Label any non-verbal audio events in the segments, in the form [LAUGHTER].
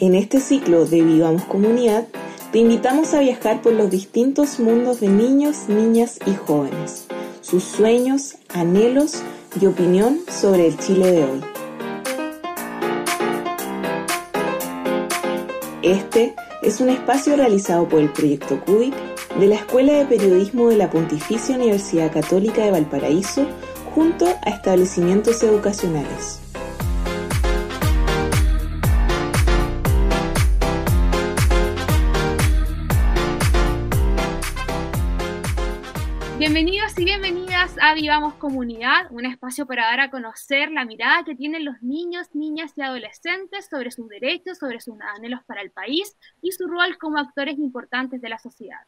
En este ciclo de Vivamos Comunidad, te invitamos a viajar por los distintos mundos de niños, niñas y jóvenes, sus sueños, anhelos y opinión sobre el Chile de hoy. Este es un espacio realizado por el Proyecto CUBIC de la Escuela de Periodismo de la Pontificia Universidad Católica de Valparaíso junto a establecimientos educacionales. Bienvenidos y bienvenidas a Vivamos Comunidad, un espacio para dar a conocer la mirada que tienen los niños, niñas y adolescentes sobre sus derechos, sobre sus anhelos para el país y su rol como actores importantes de la sociedad.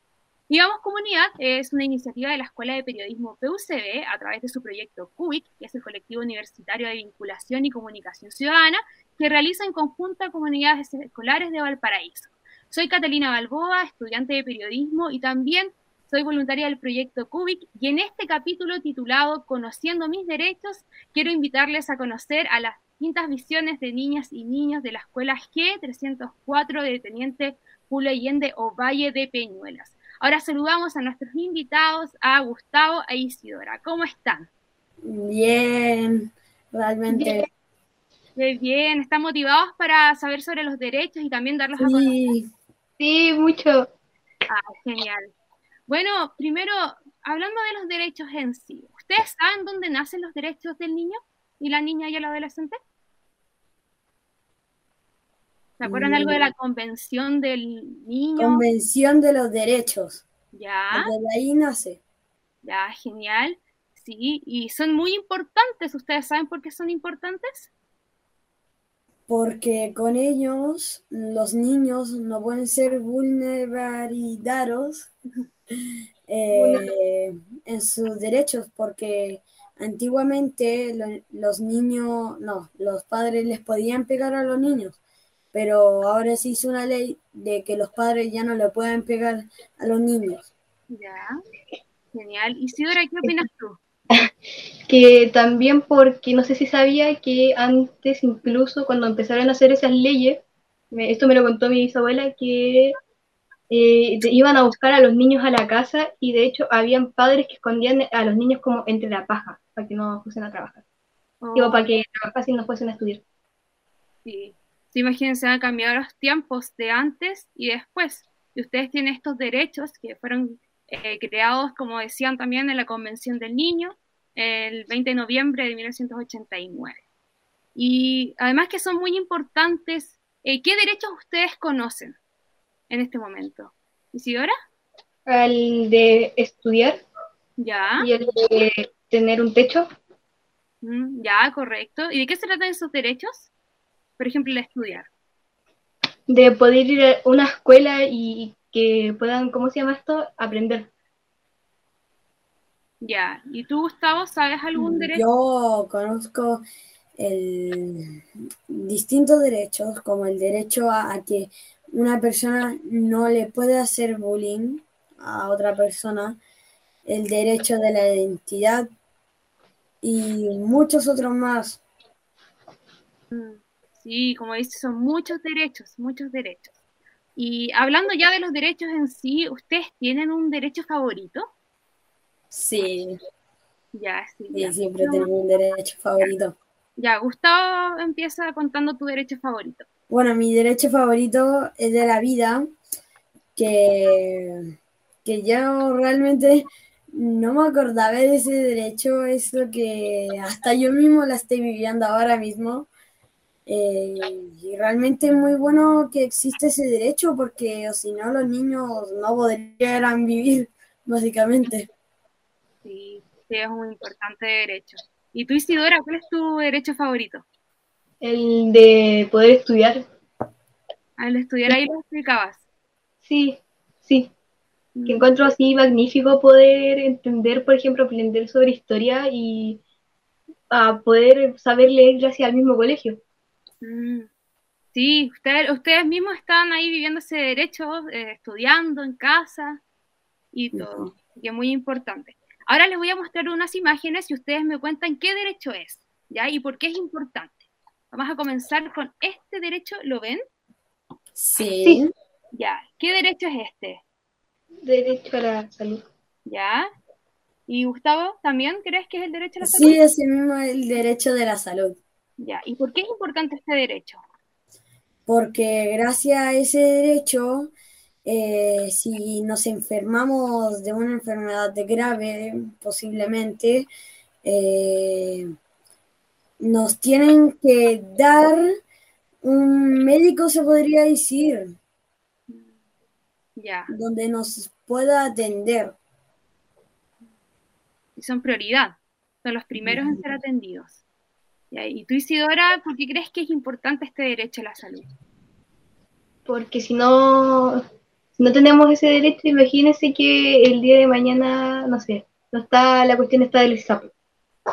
Vivamos Comunidad es una iniciativa de la Escuela de Periodismo PUCB a través de su proyecto CUBIC, que es el colectivo universitario de vinculación y comunicación ciudadana, que realiza en conjunto a comunidades escolares de Valparaíso. Soy Catalina Balboa, estudiante de periodismo y también soy voluntaria del proyecto CUBIC y en este capítulo titulado Conociendo mis derechos, quiero invitarles a conocer a las distintas visiones de niñas y niños de la escuela G304 de Teniente Julio Allende o Valle de Peñuelas. Ahora saludamos a nuestros invitados, a Gustavo e Isidora. ¿Cómo están? Bien, realmente. Bien, bien. ¿están motivados para saber sobre los derechos y también darlos a conocer? Sí, mucho. Ah, genial. Bueno, primero, hablando de los derechos en sí, ¿ustedes saben dónde nacen los derechos del niño y la niña y el adolescente? ¿Se acuerdan algo de la convención del niño? Convención de los derechos. Ya. De ahí nace. Ya, genial. Sí, y son muy importantes. ¿Ustedes saben por qué son importantes? Porque con ellos los niños no pueden ser vulnerabilizados eh, en sus derechos, porque antiguamente los niños, no, los padres les podían pegar a los niños, pero ahora se hizo una ley de que los padres ya no le pueden pegar a los niños. Ya, genial. Isidora, ¿qué opinas tú? [LAUGHS] que también porque no sé si sabía que antes incluso cuando empezaron a hacer esas leyes, esto me lo contó mi bisabuela, que eh, iban a buscar a los niños a la casa y de hecho habían padres que escondían a los niños como entre la paja para que no fuesen a trabajar. Digo, para que y no fuesen a estudiar. Sí. sí, imagínense, han cambiado los tiempos de antes y después. Y ustedes tienen estos derechos que fueron eh, creados, como decían también, en la Convención del Niño el 20 de noviembre de 1989. Y además que son muy importantes, eh, ¿qué derechos ustedes conocen? En este momento. ¿Isidora? El de estudiar. Ya. Y el de tener un techo. Mm, ya, correcto. ¿Y de qué se tratan esos derechos? Por ejemplo, el de estudiar. De poder ir a una escuela y que puedan, ¿cómo se llama esto? Aprender. Ya. ¿Y tú, Gustavo, sabes algún derecho? Yo conozco el distintos derechos, como el derecho a que una persona no le puede hacer bullying a otra persona, el derecho de la identidad y muchos otros más. Sí, como dice, son muchos derechos, muchos derechos. Y hablando ya de los derechos en sí, ¿ustedes tienen un derecho favorito? Sí. Ya, sí. siempre tengo un derecho favorito. Ya, Gustavo empieza contando tu derecho favorito. Bueno, mi derecho favorito es de la vida, que, que yo realmente no me acordaba de ese derecho, es lo que hasta yo mismo la estoy viviendo ahora mismo. Eh, y realmente es muy bueno que existe ese derecho porque o si no los niños no podrían vivir, básicamente. Sí, sí, es un importante derecho. ¿Y tú, Isidora, cuál es tu derecho favorito? El de poder estudiar. Al estudiar ahí lo explicabas. Sí, sí. Que mm. encuentro así magnífico poder entender, por ejemplo, aprender sobre historia y a poder saber leer gracias al mismo colegio. Mm. Sí, ustedes, ustedes mismos están ahí viviendo ese derecho, eh, estudiando en casa y todo, que es muy importante. Ahora les voy a mostrar unas imágenes y ustedes me cuentan qué derecho es, ¿ya? Y por qué es importante. Vamos a comenzar con este derecho, ¿lo ven? Sí. Ya. ¿Qué derecho es este? Derecho a la salud. ¿Ya? ¿Y Gustavo, también crees que es el derecho a la salud? Sí, ese mismo es el derecho de la salud. Ya. ¿Y por qué es importante este derecho? Porque gracias a ese derecho, eh, si nos enfermamos de una enfermedad grave, posiblemente, eh, nos tienen que dar un médico, se podría decir, Ya. donde nos pueda atender. Y son prioridad. Son los primeros en ser atendidos. ¿Y tú, Isidora, por qué crees que es importante este derecho a la salud? Porque si no, si no tenemos ese derecho, imagínense que el día de mañana, no sé, no está la cuestión está del SAP.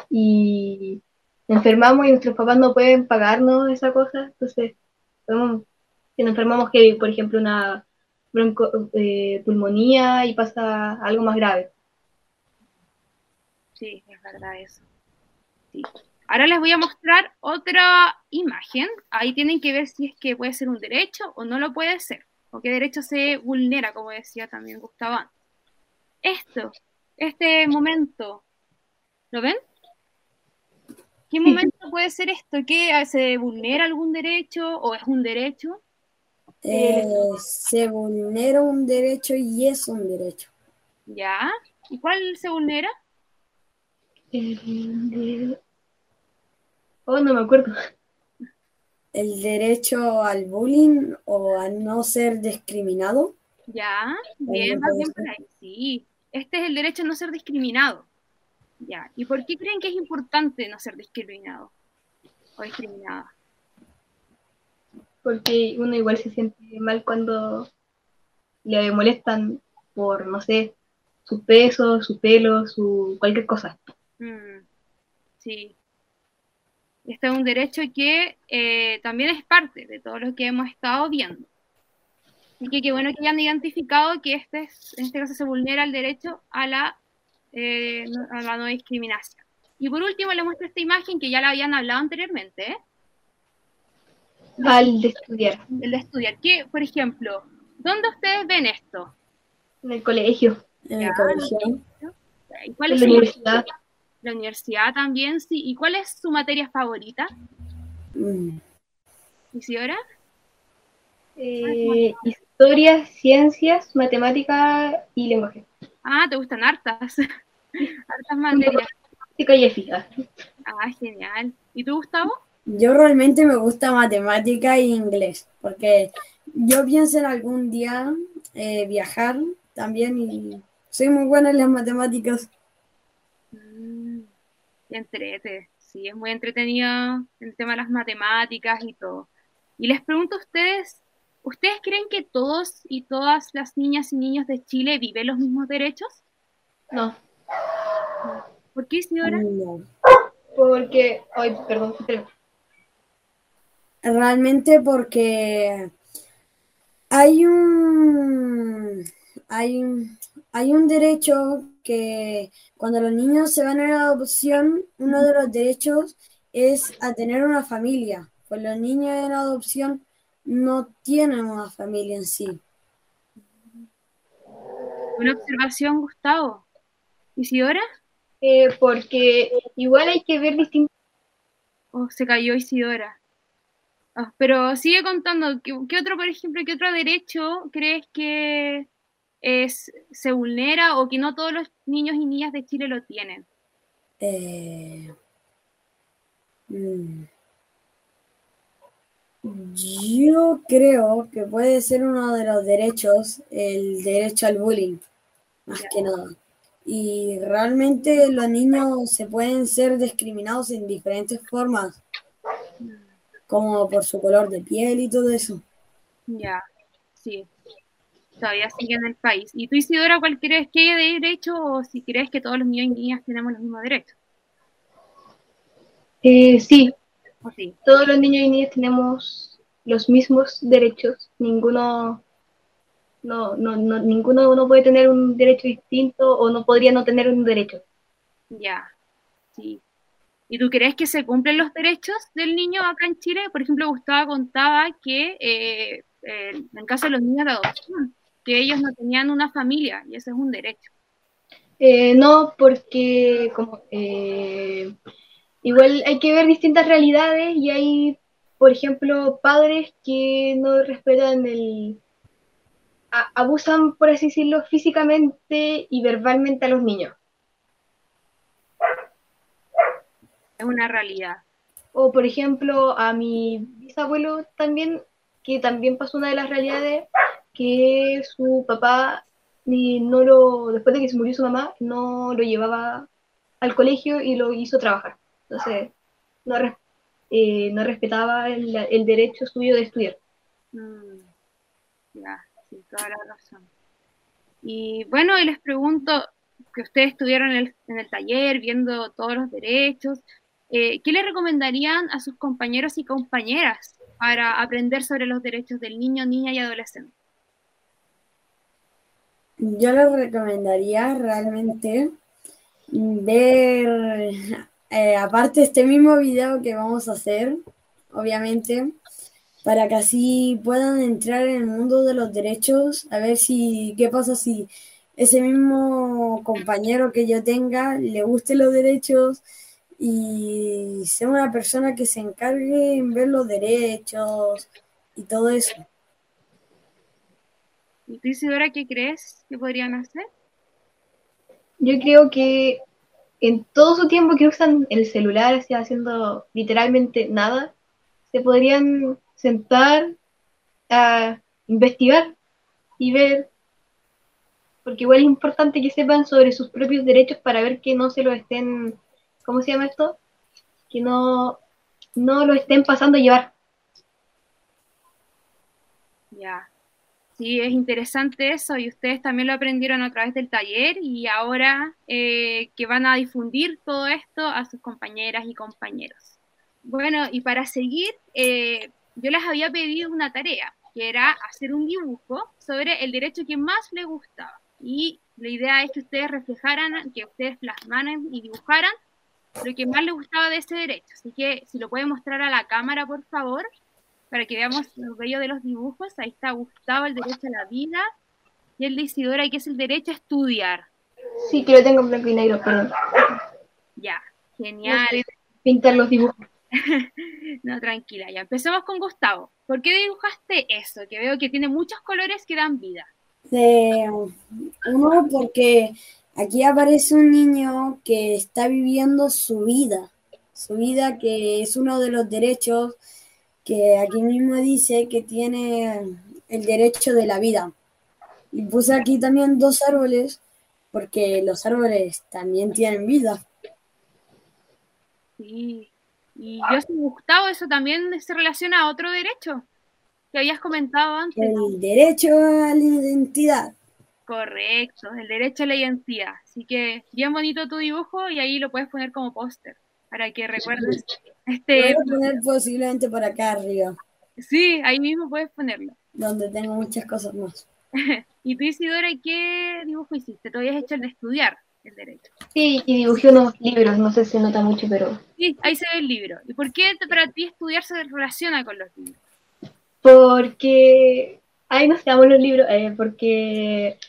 Y enfermamos y nuestros papás no pueden pagarnos esa cosa, entonces, si nos enfermamos que, por ejemplo, una bronco, eh, pulmonía y pasa algo más grave. Sí, es verdad eso. Sí. Ahora les voy a mostrar otra imagen. Ahí tienen que ver si es que puede ser un derecho o no lo puede ser. O qué derecho se vulnera, como decía también Gustavo. Esto, este momento, ¿lo ven? ¿Qué momento puede ser esto? ¿Qué se vulnera algún derecho o es un derecho? Eh, se vulnera un derecho y es un derecho. ¿Ya? ¿Y cuál se vulnera? El de- Oh, no me acuerdo. El derecho al bullying o a no ser discriminado. Ya, bien, bien por ahí. Sí, este es el derecho a no ser discriminado. Ya, ¿y por qué creen que es importante no ser discriminado o discriminada? Porque uno igual se siente mal cuando le molestan por, no sé, su peso, su pelo, su cualquier cosa. Mm, sí. Este es un derecho que eh, también es parte de todo lo que hemos estado viendo. Así que qué bueno que hayan identificado que este es- en este caso se vulnera el derecho a la, eh, a la no discriminación. Y por último les muestro esta imagen que ya la habían hablado anteriormente, ¿eh? Al de estudiar el de estudiar. ¿Qué, por ejemplo, dónde ustedes ven esto? en el colegio, En el colegio. ¿Y cuál en es la su- universidad. la universidad también? Sí. ¿Y cuál es su materia favorita? Mm. Isidora? Eh, historia, ciencias, matemática y lenguaje. Ah, te gustan hartas. [LAUGHS] hartas materias. Física y física. Ah, genial. ¿Y tú, Gustavo? Yo realmente me gusta matemática e inglés, porque yo pienso en algún día eh, viajar también y soy muy buena en las matemáticas. Mm, entrete. Sí, es muy entretenido el tema de las matemáticas y todo. Y les pregunto a ustedes, ¿ustedes creen que todos y todas las niñas y niños de Chile viven los mismos derechos? No, ¿Por qué, Isidora? No. porque, ay, perdón, Realmente porque hay un hay un hay un derecho que cuando los niños se van a la adopción, uno de los derechos es a tener una familia. Pues los niños en adopción no tienen una familia en sí. Una observación, Gustavo. ¿Isidora? eh, porque igual hay que ver distintos. Oh, se cayó Isidora. Ah, pero sigue contando, ¿qué, qué otro, por ejemplo, qué otro derecho crees que es, se vulnera o que no todos los niños y niñas de Chile lo tienen? Eh, mm, yo creo que puede ser uno de los derechos, el derecho al bullying, más que nada. Y realmente los niños se pueden ser discriminados en diferentes formas, como por su color de piel y todo eso. Ya, sí. Todavía sigue en el país. ¿Y tú, Isidora, cuál crees que hay derecho o si crees que todos los niños y niñas tenemos los mismos derechos? Eh, sí, ¿O sí? todos los niños y niñas tenemos los mismos derechos. Ninguno, no, no, no, ninguno no puede tener un derecho distinto o no podría no tener un derecho. Ya, sí. ¿Y tú crees que se cumplen los derechos del niño acá en Chile? Por ejemplo, Gustavo contaba que eh, eh, en caso de los niños de adopción, que ellos no tenían una familia y ese es un derecho. Eh, no, porque como, eh, igual hay que ver distintas realidades y hay, por ejemplo, padres que no respetan el... abusan, por así decirlo, físicamente y verbalmente a los niños. Es una realidad. O, por ejemplo, a mi bisabuelo también, que también pasó una de las realidades, que su papá ni no lo, después de que se murió su mamá, no lo llevaba al colegio y lo hizo trabajar. Entonces, no, eh, no respetaba el, el, derecho suyo de estudiar. Mm, ya, sí, toda la razón. Y bueno, y les pregunto, que ustedes estuvieron en el, en el taller viendo todos los derechos, eh, ¿qué le recomendarían a sus compañeros y compañeras para aprender sobre los derechos del niño, niña y adolescente? Yo les recomendaría realmente ver, eh, aparte este mismo video que vamos a hacer, obviamente, para que así puedan entrar en el mundo de los derechos, a ver si, qué pasa si ese mismo compañero que yo tenga le guste los derechos y sea una persona que se encargue en ver los derechos y todo eso. ¿Y tú, Isidora, qué crees que podrían hacer? Yo creo que en todo su tiempo que usan el celular, haciendo literalmente nada, se podrían sentar a investigar y ver, porque igual es importante que sepan sobre sus propios derechos para ver que no se lo estén ¿cómo se llama esto? Que no, no lo estén pasando a llevar. Ya. Sí, es interesante eso y ustedes también lo aprendieron a través del taller y ahora eh, que van a difundir todo esto a sus compañeras y compañeros. Bueno, y para seguir, eh, yo les había pedido una tarea, que era hacer un dibujo sobre el derecho que más les gustaba. Y la idea es que ustedes reflejaran, que ustedes plasmaran y dibujaran lo que más le gustaba de ese derecho. Así que si lo puede mostrar a la cámara, por favor, para que veamos lo bello de los dibujos. Ahí está Gustavo, el derecho a la vida, y el de Isidora, que es el derecho a estudiar. Sí, que lo tengo en blanco y negro, perdón. Ya, genial. pintar los dibujos. [LAUGHS] no, tranquila, ya. Empecemos con Gustavo. ¿Por qué dibujaste eso? Que veo que tiene muchos colores que dan vida. Eh, uno, porque Aquí aparece un niño que está viviendo su vida, su vida que es uno de los derechos que aquí mismo dice que tiene el derecho de la vida. Y puse aquí también dos árboles porque los árboles también tienen vida. Sí, y yo Gustavo, eso también se relaciona a otro derecho que habías comentado antes. El derecho a la identidad. Correcto, el derecho a la identidad. Así que bien bonito tu dibujo y ahí lo puedes poner como póster para que recuerdes. Este... Lo voy a poner posiblemente por acá arriba. Sí, ahí mismo puedes ponerlo. Donde tengo muchas cosas más. [LAUGHS] y tú, Isidora, ¿qué dibujo hiciste? Te habías hecho el de estudiar el derecho. Sí, y dibujé unos libros, no sé si se nota mucho, pero... Sí, ahí se ve el libro. ¿Y por qué para ti estudiar se relaciona con los libros? Porque... Ahí nos quedamos los libros, eh, porque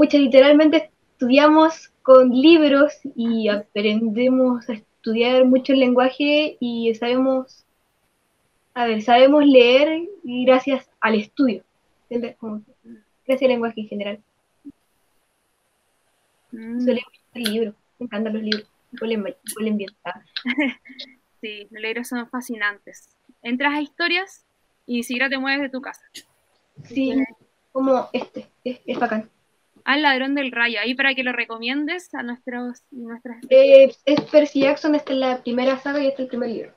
pucha, literalmente estudiamos con libros y aprendemos a estudiar mucho el lenguaje y sabemos, a ver, sabemos leer gracias al estudio, gracias al lenguaje en general. Mm. leer libros, me encantan los libros, huelen, bien. [LAUGHS] sí, los libros son fascinantes. Entras a historias y ni siquiera te mueves de tu casa. Sí, como este, es, es bacán al ladrón del rayo, ahí para que lo recomiendes a nuestros nuestras... Eh, es Percy Jackson, esta es la primera saga y este es el primer libro.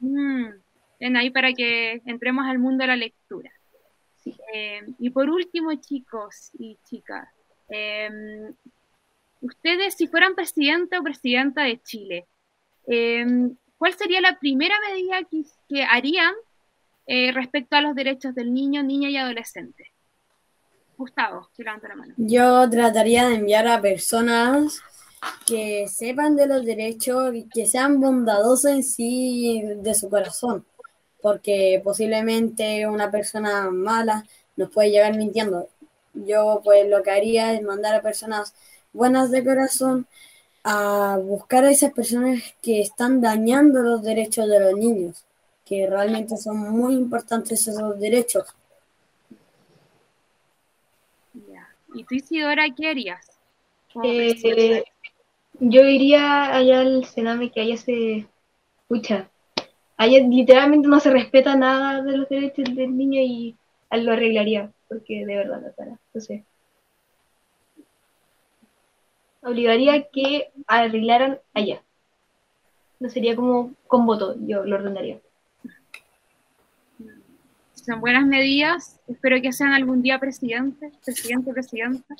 Mm, ahí para que entremos al mundo de la lectura. Eh, y por último, chicos y chicas, em, ustedes si fueran presidente o presidenta de Chile, ¿cuál sería la primera medida que, que harían eh, respecto a los derechos del niño, niña y adolescente? Gustavo, levanta la mano. Yo trataría de enviar a personas que sepan de los derechos y que sean bondadosas en sí de su corazón. porque posiblemente una persona mala nos puede llegar mintiendo. Yo pues lo que haría es mandar a personas buenas de corazón a buscar a esas personas que están dañando los derechos de los niños, que realmente son muy importantes esos derechos. ¿Y tú, Isidora, qué harías? Eh, yo iría allá al Sename que allá se... Escucha, allá literalmente no se respeta nada de los derechos del niño y lo arreglaría, porque de verdad la cara. Entonces, obligaría que arreglaran allá. No sería como con voto, yo lo ordenaría. Son buenas medidas. Espero que sean algún día presidente, presidente, presidenta,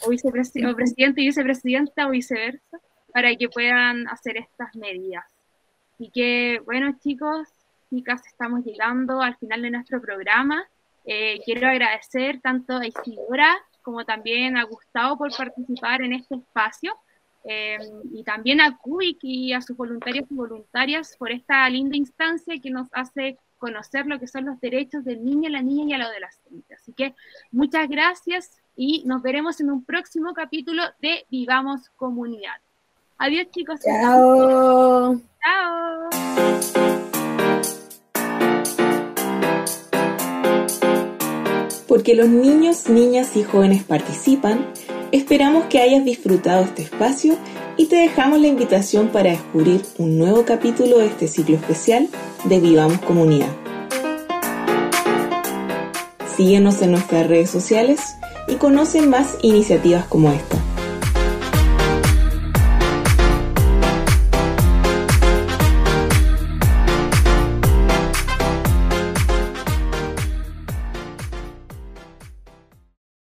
o, vicepresidente, o presidente y vicepresidenta, o viceversa, para que puedan hacer estas medidas. Y que, bueno, chicos, chicas, estamos llegando al final de nuestro programa. Eh, quiero agradecer tanto a Isidora como también a Gustavo por participar en este espacio. Eh, y también a Kubik y a sus voluntarios y voluntarias por esta linda instancia que nos hace conocer lo que son los derechos del niño, la niña y el adolescente. Así que muchas gracias y nos veremos en un próximo capítulo de Vivamos Comunidad. Adiós chicos. Chao. Chao. porque los niños, niñas y jóvenes participan, esperamos que hayas disfrutado este espacio y te dejamos la invitación para descubrir un nuevo capítulo de este ciclo especial de Vivamos Comunidad. Síguenos en nuestras redes sociales y conoce más iniciativas como esta.